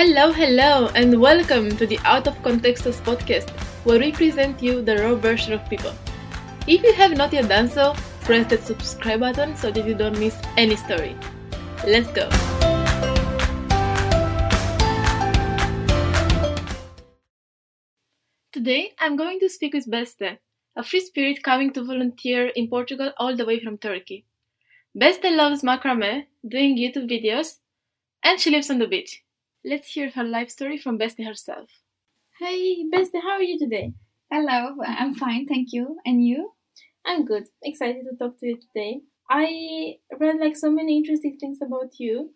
Hello, hello, and welcome to the Out of Contextos podcast, where we present you the raw version of people. If you have not yet done so, press that subscribe button so that you don't miss any story. Let's go! Today, I'm going to speak with Beste, a free spirit coming to volunteer in Portugal all the way from Turkey. Beste loves macrame, doing YouTube videos, and she lives on the beach. Let's hear her life story from Beste herself. Hey, Beste, how are you today? Hello, I'm fine, thank you. And you? I'm good. Excited to talk to you today. I read like so many interesting things about you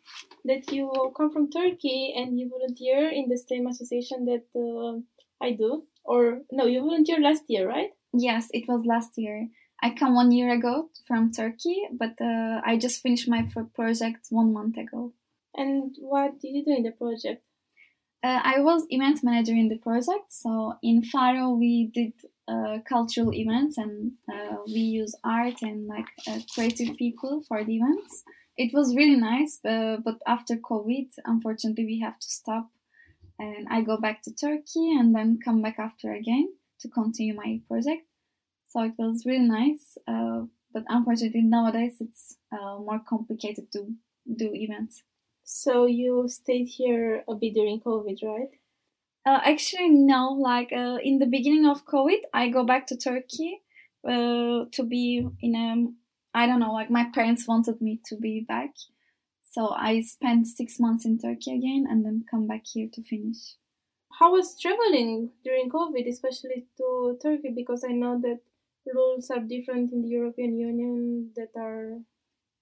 that you come from Turkey and you volunteer in the same association that uh, I do. Or no, you volunteered last year, right? Yes, it was last year. I come one year ago from Turkey, but uh, I just finished my project one month ago. And what did you do in the project? Uh, I was event manager in the project. So in Faro, we did uh, cultural events and uh, we use art and like uh, creative people for the events. It was really nice, uh, but after COVID, unfortunately, we have to stop. And I go back to Turkey and then come back after again to continue my project. So it was really nice, uh, but unfortunately, nowadays it's more complicated to do events. So you stayed here a bit during COVID, right? Uh, actually, no. Like uh, in the beginning of COVID, I go back to Turkey uh, to be in a. I don't know. Like my parents wanted me to be back, so I spent six months in Turkey again, and then come back here to finish. How was traveling during COVID, especially to Turkey? Because I know that rules are different in the European Union that are.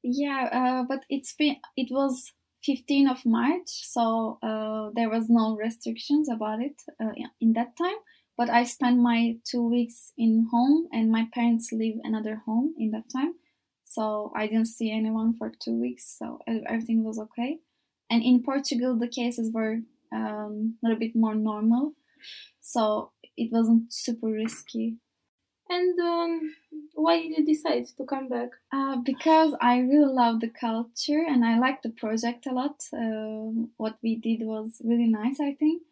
Yeah, uh, but it's been it was 15th of March, so uh, there was no restrictions about it uh, in that time. But I spent my two weeks in home, and my parents live another home in that time, so I didn't see anyone for two weeks. So everything was okay. And in Portugal, the cases were um, a little bit more normal, so it wasn't super risky. And um, why did you decide to come back? Uh, because I really love the culture and I like the project a lot. Uh, what we did was really nice, I think.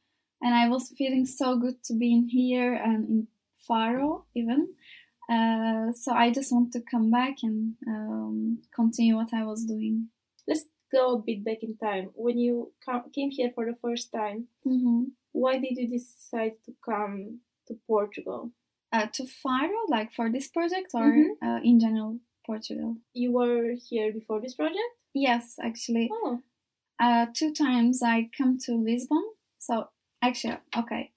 And I was feeling so good to be in here and in Faro even. Uh, so I just want to come back and um, continue what I was doing. Let's go a bit back in time. When you came here for the first time, mm-hmm. why did you decide to come to Portugal? Uh, to Faro, like for this project, or mm-hmm. uh, in general Portugal? You were here before this project? Yes, actually. Oh. Uh, two times I come to Lisbon. So actually, okay,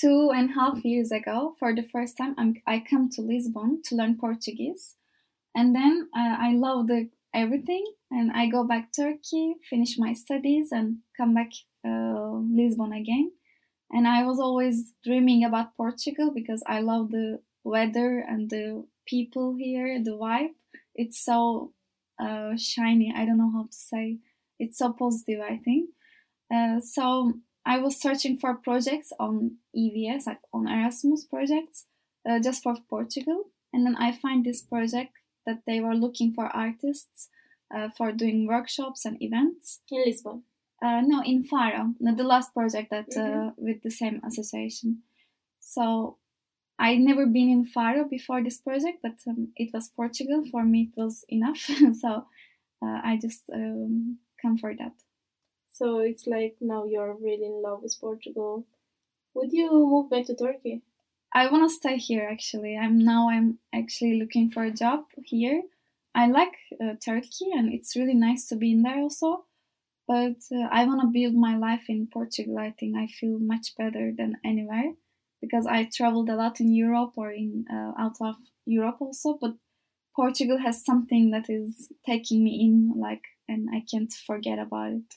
two and a half years ago, for the first time, I'm, I come to Lisbon to learn Portuguese, and then uh, I love the everything, and I go back Turkey, finish my studies, and come back uh, Lisbon again and I was always dreaming about Portugal because I love the weather and the people here, the vibe. It's so uh, shiny. I don't know how to say. It's so positive. I think. Uh, so I was searching for projects on EVS, like on Erasmus projects, uh, just for Portugal, and then I find this project that they were looking for artists uh, for doing workshops and events in Lisbon. Uh, no, in Faro, the last project that uh, mm-hmm. uh, with the same association. So I'd never been in Faro before this project, but um, it was Portugal. For me, it was enough. so uh, I just um, come for that. So it's like now you're really in love with Portugal. Would you move back to Turkey? I want to stay here actually. I'm now I'm actually looking for a job here. I like uh, Turkey and it's really nice to be in there also but uh, I want to build my life in Portugal. I think I feel much better than anywhere because I traveled a lot in Europe or in uh, out of Europe also. But Portugal has something that is taking me in, like, and I can't forget about it.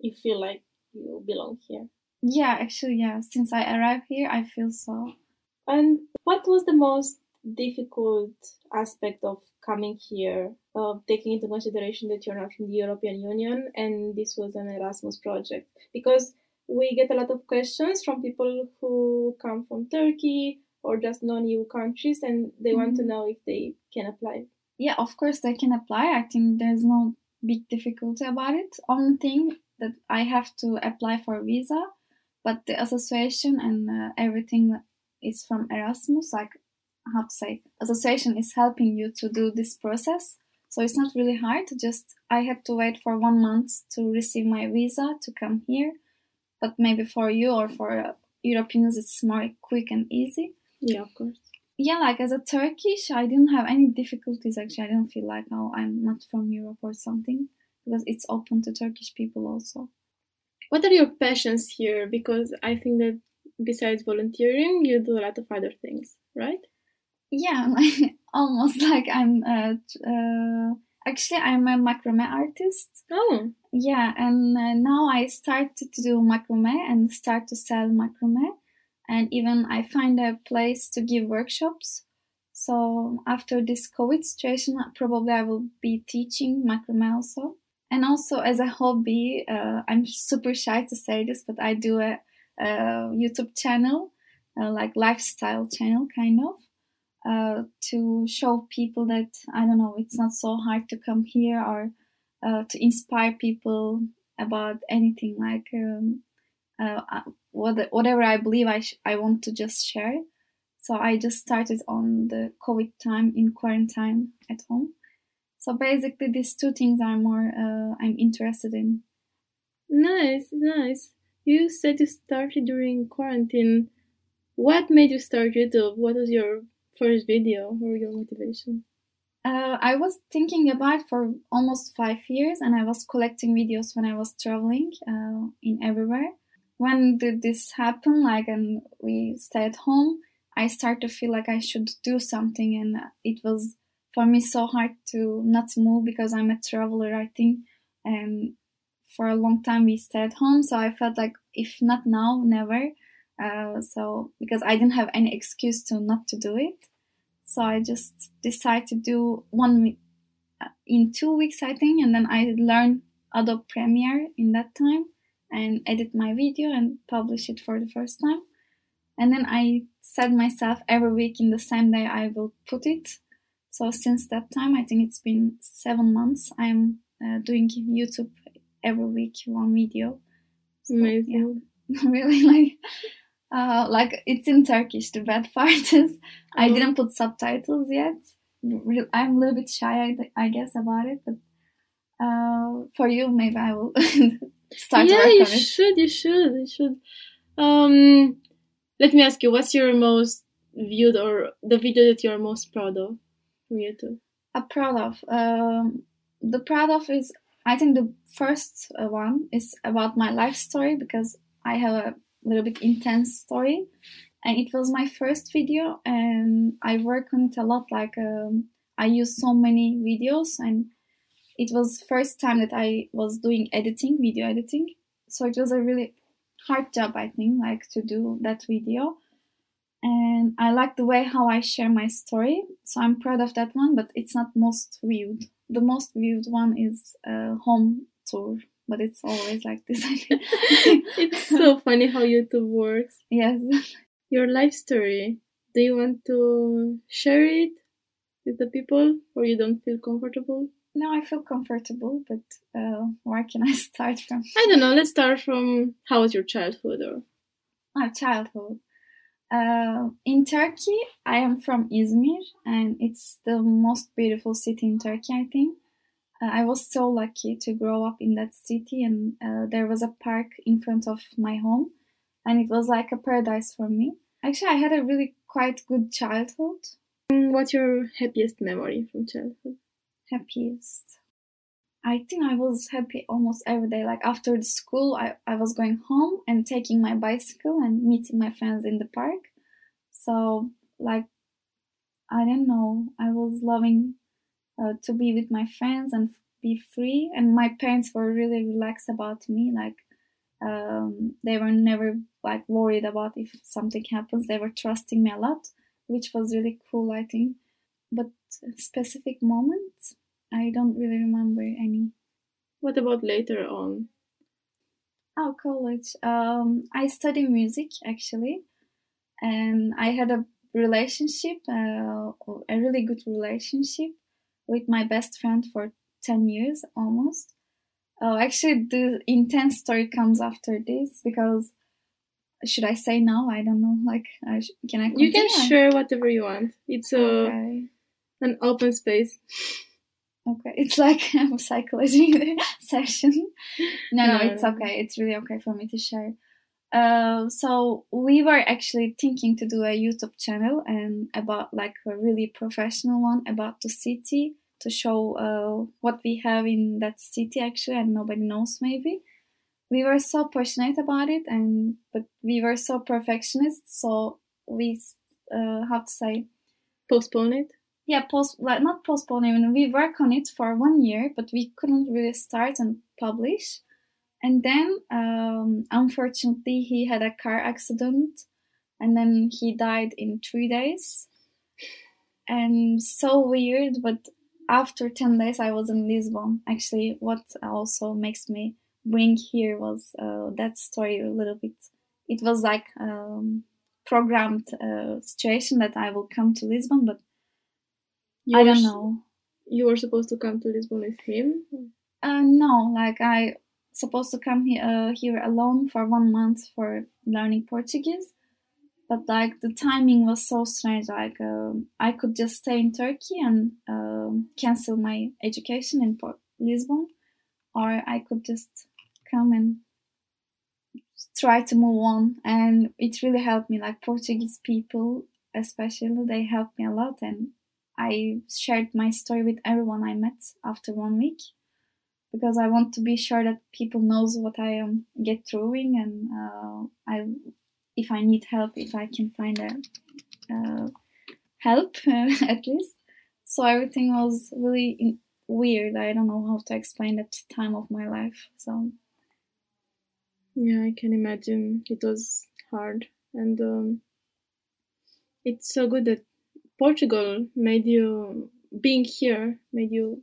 You feel like you belong here. Yeah, actually, yeah. Since I arrived here, I feel so. And what was the most difficult aspect of coming here, of taking into consideration that you're not from the European Union and this was an Erasmus project. Because we get a lot of questions from people who come from Turkey or just non EU countries and they mm-hmm. want to mm-hmm. know if they can apply. Yeah, of course they can apply. I think there's no big difficulty about it. Only thing that I have to apply for a visa, but the association and uh, everything is from Erasmus. Like how to say, association is helping you to do this process. So it's not really hard. Just I had to wait for one month to receive my visa to come here. But maybe for you or for uh, Europeans, it's more quick and easy. Yeah, of course. Yeah, like as a Turkish, I didn't have any difficulties actually. I don't feel like, oh, I'm not from Europe or something because it's open to Turkish people also. What are your passions here? Because I think that besides volunteering, you do a lot of other things, right? Yeah, like, almost like I'm. Uh, uh, actually, I'm a macrame artist. Oh. Yeah, and uh, now I started to do macrame and start to sell macrame, and even I find a place to give workshops. So after this COVID situation, probably I will be teaching macrame also and also as a hobby uh, i'm super shy to say this but i do a, a youtube channel uh, like lifestyle channel kind of uh, to show people that i don't know it's not so hard to come here or uh, to inspire people about anything like um, uh, uh, whatever i believe I, sh- I want to just share so i just started on the covid time in quarantine at home so basically, these two things are more uh, I'm interested in. Nice, nice. You said you started during quarantine. What made you start YouTube? What was your first video or your motivation? Uh, I was thinking about for almost five years, and I was collecting videos when I was traveling uh, in everywhere. When did this happen? Like, and we stay at home. I start to feel like I should do something, and it was for me so hard to not move because I'm a traveler, I think. And for a long time we stayed home, so I felt like if not now, never. Uh, so because I didn't have any excuse to not to do it, so I just decided to do one uh, in two weeks, I think, and then I learned Adobe Premiere in that time and edit my video and publish it for the first time. And then I said myself every week in the same day I will put it so since that time, I think it's been seven months. I'm uh, doing YouTube every week, one video. So, Amazing. Yeah, really like. Uh, like it's in Turkish. The bad part is oh. I didn't put subtitles yet. I'm a little bit shy, I, guess, about it. But uh, for you, maybe I will start. Yeah, you should. You should. You should. Um, let me ask you, what's your most viewed or the video that you're most proud of? Me too. I'm proud of. Um, the proud of is I think the first uh, one is about my life story because I have a little bit intense story, and it was my first video, and I work on it a lot. Like um, I use so many videos, and it was first time that I was doing editing, video editing. So it was a really hard job, I think, like to do that video and I like the way how I share my story. So I'm proud of that one, but it's not most viewed. The most viewed one is a home tour, but it's always like this. it's so funny how YouTube works. Yes. Your life story. Do you want to share it with the people, or you don't feel comfortable? No, I feel comfortable, but uh, where can I start from? I don't know. Let's start from how was your childhood, or my childhood. Uh, in Turkey, I am from Izmir, and it's the most beautiful city in Turkey, I think. Uh, I was so lucky to grow up in that city, and uh, there was a park in front of my home, and it was like a paradise for me. Actually, I had a really quite good childhood. What's your happiest memory from childhood? Happiest. I think I was happy almost every day. Like after the school, I, I was going home and taking my bicycle and meeting my friends in the park. So, like, I don't know, I was loving uh, to be with my friends and be free. And my parents were really relaxed about me. Like, um, they were never like worried about if something happens. They were trusting me a lot, which was really cool, I think. But specific moments, I don't really remember any. What about later on? Oh, college. Um, I study music actually, and I had a relationship, uh, a really good relationship with my best friend for ten years almost. Oh, actually, the intense story comes after this because should I say now? I don't know. Like, uh, can I? Continue? You can share whatever you want. It's a okay. an open space. Okay, it's like a psychology session. No, no, it's okay. It's really okay for me to share. Uh, so we were actually thinking to do a YouTube channel and about like a really professional one about the city to show uh, what we have in that city actually, and nobody knows maybe. We were so passionate about it, and but we were so perfectionist, so we uh, how to say? Postpone it? Yeah post like not postpone even we work on it for one year but we couldn't really start and publish and then um, unfortunately he had a car accident and then he died in three days and so weird but after 10 days i was in lisbon actually what also makes me bring here was uh, that story a little bit it was like um, programmed uh, situation that i will come to lisbon but you I don't know. You were supposed to come to Lisbon with him? Uh, no, like I supposed to come here, uh, here alone for one month for learning Portuguese. But like the timing was so strange. Like uh, I could just stay in Turkey and uh, cancel my education in Port- Lisbon, or I could just come and try to move on. And it really helped me. Like Portuguese people, especially, they helped me a lot, and I shared my story with everyone I met after one week because I want to be sure that people knows what I am get through and uh, I if I need help if I can find a uh, help at least. So everything was really weird. I don't know how to explain that time of my life. So yeah, I can imagine it was hard and um, it's so good that Portugal made you being here made you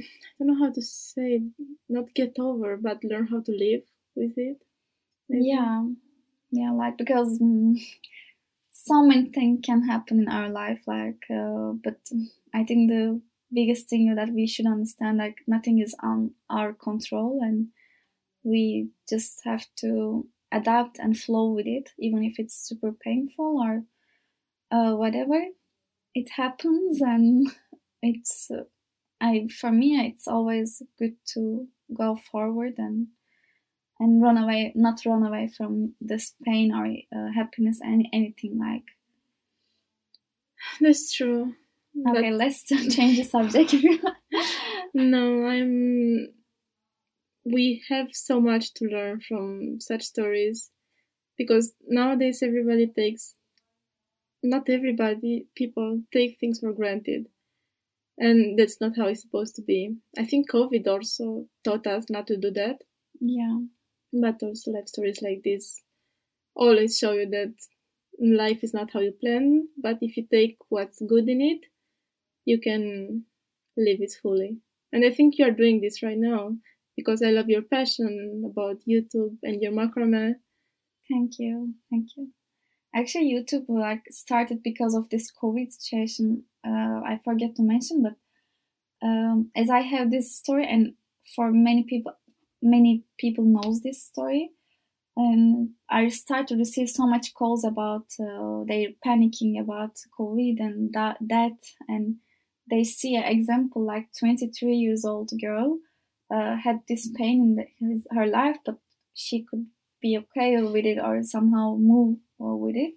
I don't know how to say not get over but learn how to live with it. Maybe. Yeah, yeah, like because mm, so many things can happen in our life, like uh, but I think the biggest thing that we should understand like nothing is on our control and we just have to adapt and flow with it even if it's super painful or uh, whatever it happens and it's uh, i for me it's always good to go forward and and run away not run away from this pain or uh, happiness any anything like. That's true. Okay let's change the subject. No i'm we have so much to learn from such stories because nowadays everybody takes not everybody people take things for granted and that's not how it's supposed to be. I think covid also taught us not to do that. Yeah. But also life stories like this always show you that life is not how you plan but if you take what's good in it you can live it fully. And i think you are doing this right now because i love your passion about youtube and your macrame. Thank you. Thank you. Actually youtube like started because of this covid situation uh, i forget to mention but um, as i have this story and for many people many people knows this story and i start to receive so much calls about uh, they panicking about covid and that that and they see an example like 23 years old girl uh, had this pain in the, his, her life but she could be okay with it or somehow move with it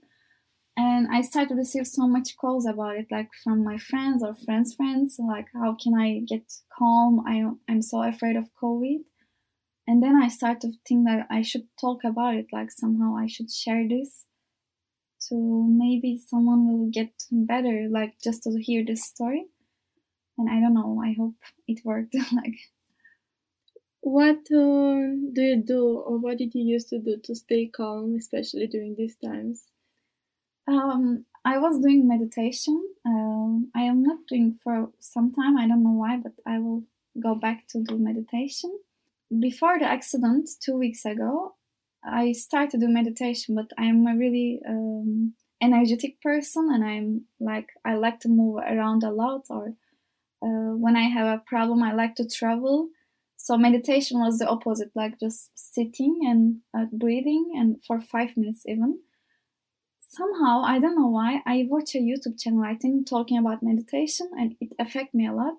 and i started to receive so much calls about it like from my friends or friends friends like how can i get calm? I, i'm so afraid of covid. And then i started to think that i should talk about it like somehow i should share this to maybe someone will get better like just to hear this story. And i don't know i hope it worked like. What uh, do you do, or what did you used to do to stay calm, especially during these times? Um, I was doing meditation. Uh, I am not doing for some time. I don't know why, but I will go back to do meditation. Before the accident, two weeks ago, I started to do meditation, but I am a really um, energetic person, and I'm like I like to move around a lot. Or uh, when I have a problem, I like to travel So meditation was the opposite, like just sitting and uh, breathing, and for five minutes even. Somehow, I don't know why, I watch a YouTube channel, I think, talking about meditation, and it affected me a lot.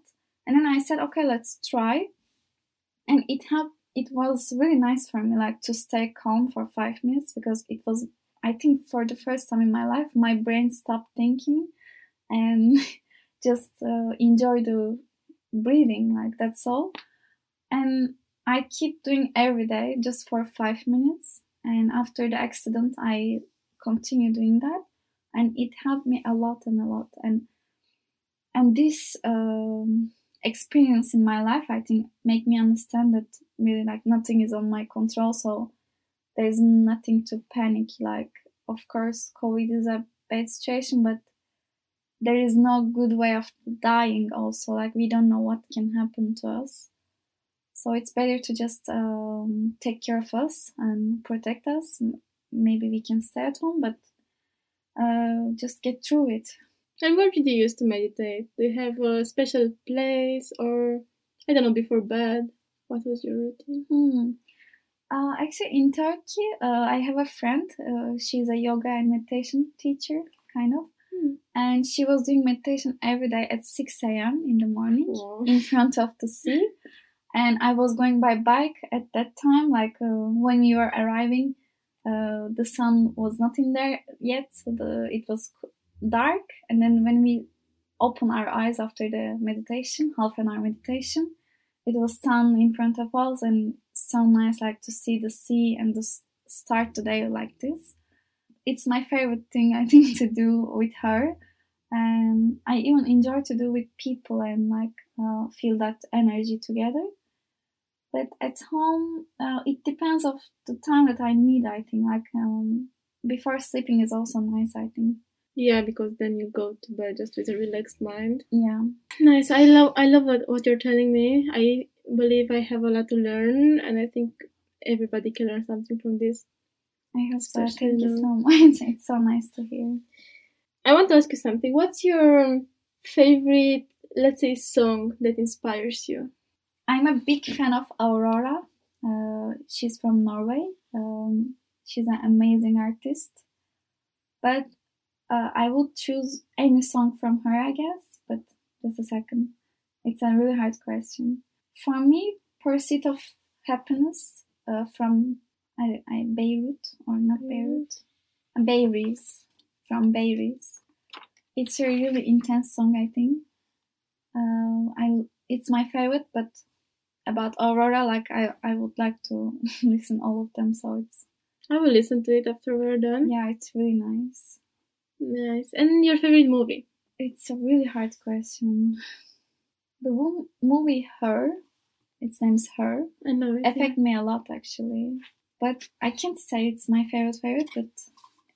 And then I said, okay, let's try. And it helped. It was really nice for me, like to stay calm for five minutes because it was, I think, for the first time in my life, my brain stopped thinking and just uh, enjoy the breathing. Like that's all and I keep doing every day just for five minutes. And after the accident, I continue doing that, and it helped me a lot and a lot. And and this um, experience in my life, I think, make me understand that really like nothing is on my control. So there is nothing to panic. Like, of course, COVID is a bad situation, but there is no good way of dying. Also, like we don't know what can happen to us so it's better to just um, take care of us and protect us. Maybe we can stay at home, but uh, just get through it. And where did you used to meditate? Do you have a special place or, I don't know, before bed? What was your routine? Hmm. Uh, actually, in Turkey, uh, I have a friend. Uh, she's a yoga and meditation teacher, kind of. Hmm. And she was doing meditation every day at 6 a.m. in the morning wow. in front of the sea and I was going by bike at that time. Like uh, when you were arriving, uh, the sun was not in there yet, so the it was dark. And then when we open our eyes after the meditation, half an hour meditation, it was sun in front of us, and so nice, like to see the sea and to start the day like this. It's my favorite thing I think to do with her and I even enjoy to do with people and like uh, feel that energy together. But at home, uh, it depends of the time that I need. I think like um, before sleeping is also nice. I think. Yeah, because then you go to bed just with a relaxed mind. Yeah. Nice. I love. I love what, what you're telling me. I believe I have a lot to learn, and I think everybody can learn something from this. I hope so. Thank you so much. It's so nice to hear. I want to ask you something. What's your favorite, let's say, song that inspires you? I'm a big fan of Aurora. Uh, she's from Norway. Um, she's an amazing artist. But uh, I would choose any song from her, I guess. But just a second. It's a really hard question. For me, Pursuit of Happiness uh, from I, I, Beirut, or not mm. Beirut, uh, from Bayrees. It's a really intense song, I think. Uh, I it's my favorite, but about Aurora, like I, I would like to listen all of them. So it's. I will listen to it after we're done. Yeah, it's really nice. Nice. And your favorite movie? It's a really hard question. The movie Her, its name's Her. I know it. Affect yeah. me a lot actually, but I can't say it's my favorite favorite, but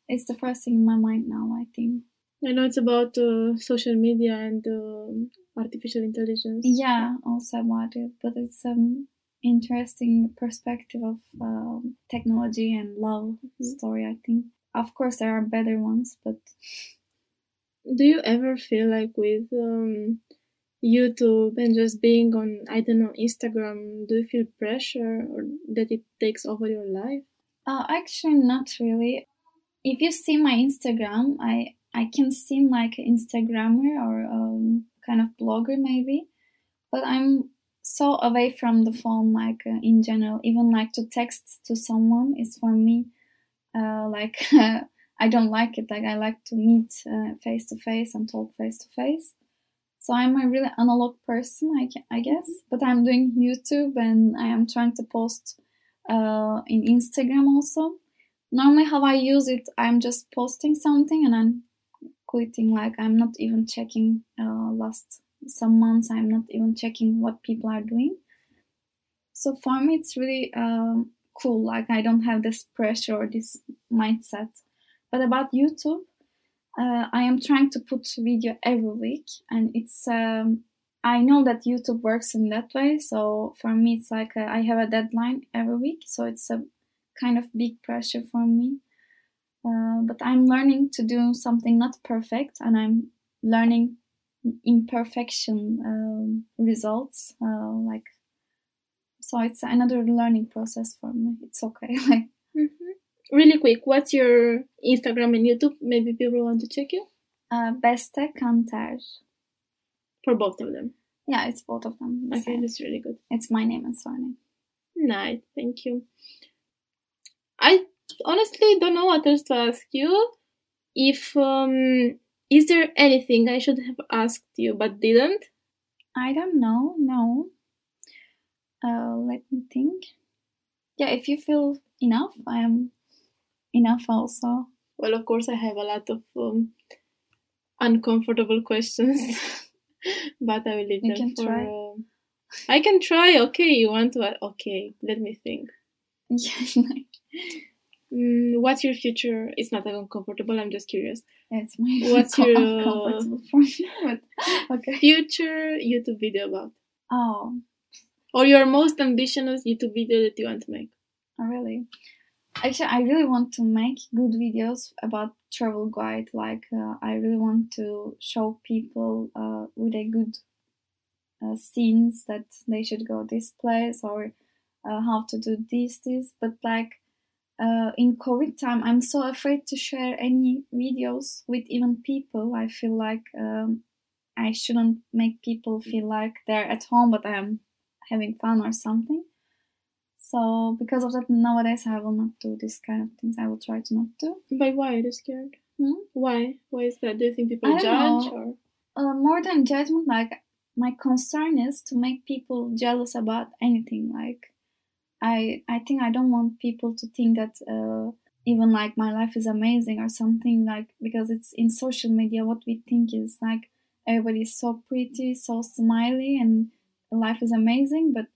it's the first thing in my mind now. I think. I know it's about uh, social media and uh, artificial intelligence. Yeah, also about it, but it's an interesting perspective of um, technology and love mm-hmm. story. I think, of course, there are better ones, but do you ever feel like with um, YouTube and just being on, I don't know, Instagram, do you feel pressure or that it takes over your life? Uh, actually, not really. If you see my Instagram, I I can seem like an Instagrammer or um, kind of blogger maybe, but I'm so away from the phone like uh, in general. Even like to text to someone is for me uh, like I don't like it. Like I like to meet face to face and talk face to face. So I'm a really analog person, I, I guess. But I'm doing YouTube and I am trying to post uh, in Instagram also. Normally, how I use it, I'm just posting something and I'm quitting like i'm not even checking uh, last some months i'm not even checking what people are doing. So for me it's really um, cool like i don't have this pressure or this mindset. But about youtube uh, i am trying to put video every week and it's um, i know that youtube works in that way. So for me it's like a, I have a deadline every week so it's a kind of big pressure for me uh, but I'm learning to do something not perfect, and I'm learning imperfection um, results, uh, like so it's another learning process for me. It's okay. Like mm-hmm. really quick, what's your Instagram and YouTube? Maybe people want to check you. Uh, Beste Kanter. For both of them. Yeah, it's both of them. Okay, same. that's really good. It's my name and surname. Nice, thank you. I honestly I don't know what else to ask you. If um, is there anything I should have asked you but didn't? I don't know. No. Uh, let me think. Yeah, if you feel enough, I am enough also. Well, of course, I have a lot of um, uncomfortable questions, but I will leave you them for. Try. Uh, I can try. Okay, you want to? Okay, let me think. Yeah. Mm, what's your future? It's not uncomfortable. I'm just curious. It's my what's your uncomfortable for me, but okay. Future YouTube video about? Oh, or your most ambitious YouTube video that you want to make? Oh, really? Actually, I really want to make good videos about travel guide. Like, uh, I really want to show people uh, with a good uh, scenes that they should go this place or uh, how to do this, this. But like uh, in COVID time, I'm so afraid to share any videos with even people. I feel like um, I shouldn't make people feel like they're at home, but I'm having fun or something. So because of that, nowadays I will not do this kind of things. I will try to not do. But why are you scared? Hmm? Why? Why is that? Do you think people judge or? Uh, more than judgment, like my concern is to make people jealous about anything. Like I, I think I don't want people to think that uh, even like my life is amazing or something. Like because it's in social media, what we think is like everybody is so pretty, so smiley, and life is amazing but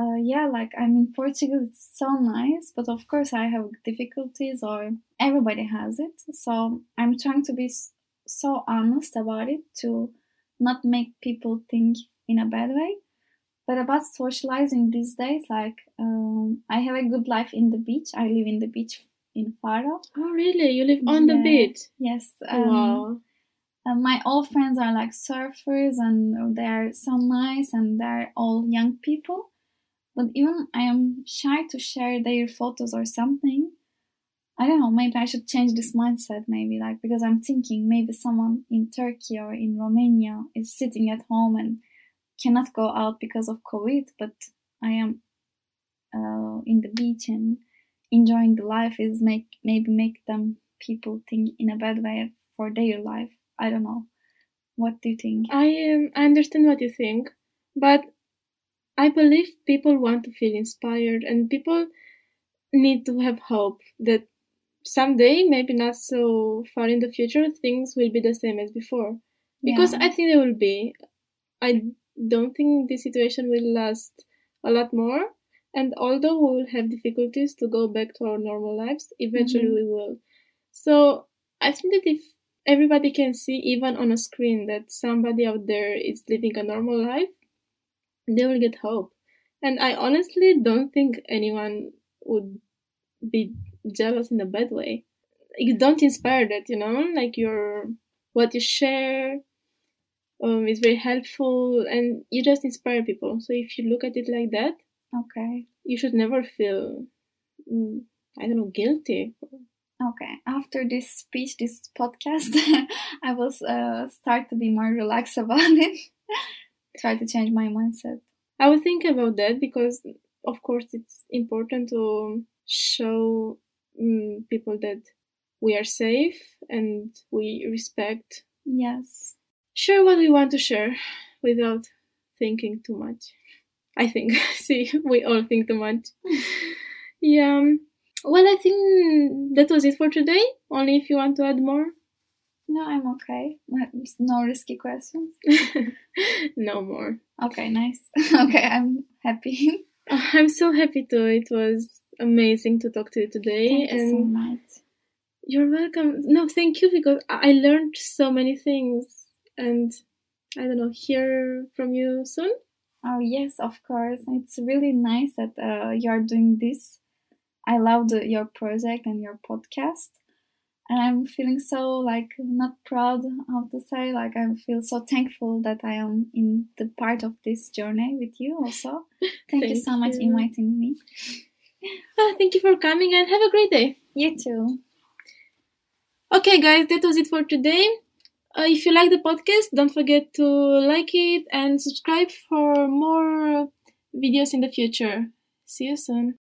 uh, yeah like i'm in portugal it's so nice but of course i have difficulties or everybody has it so i'm trying to be so honest about it to not make people think in a bad way but about socializing these days like um, i have a good life in the beach i live in the beach in Faro. Oh, really? You live on yeah. the beach? Yes. Um, wow my old friends are like surfers and they're so nice and they're all young people. But even I am shy to share their photos or something. I don't know, maybe I should change this mindset, maybe, like, because I'm thinking maybe someone in Turkey or in Romania is sitting at home and cannot go out because of COVID, but I am uh, in the beach and enjoying the life is make maybe make them people think in a bad way for their life. I don't know. What do you think? I um, I understand what you think, but I believe people want to feel inspired and people need to have hope that someday, maybe not so far in the future, things will be the same as before. Because yeah. I think they will be. I don't think this situation will last a lot more. And although we will have difficulties to go back to our normal lives, eventually mm-hmm. we will. So I think that if everybody can see even on a screen that somebody out there is living a normal life, they will get hope. And I honestly don't think anyone would be jealous in a bad way. You don't inspire that, you know, like your what you share um, is very helpful, and you just inspire people. So if you look at it like that, okay, you should never feel, mm, I don't know, guilty Okay, after this speech, this podcast, I will uh, start to be more relaxed about it. Try to change my mindset. I will think about that because, of course, it's important to show um, people that we are safe and we respect. Yes. Share what we want to share without thinking too much. I think. See, we all think too much. yeah. Um, well, I think that was it for today. Only if you want to add more. No, I'm okay. No risky questions. no more. Okay, nice. okay, I'm happy. I'm so happy too. It was amazing to talk to you today. Thank and you so much. You're welcome. No, thank you because I learned so many things and I don't know, hear from you soon. Oh, yes, of course. It's really nice that uh, you're doing this I love the, your project and your podcast. and I'm feeling so like not proud how to say like I feel so thankful that I am in the part of this journey with you also. Thank, thank you so you. much inviting me. Oh, thank you for coming and have a great day. You too. Okay, guys, that was it for today. Uh, if you like the podcast, don't forget to like it and subscribe for more videos in the future. See you soon.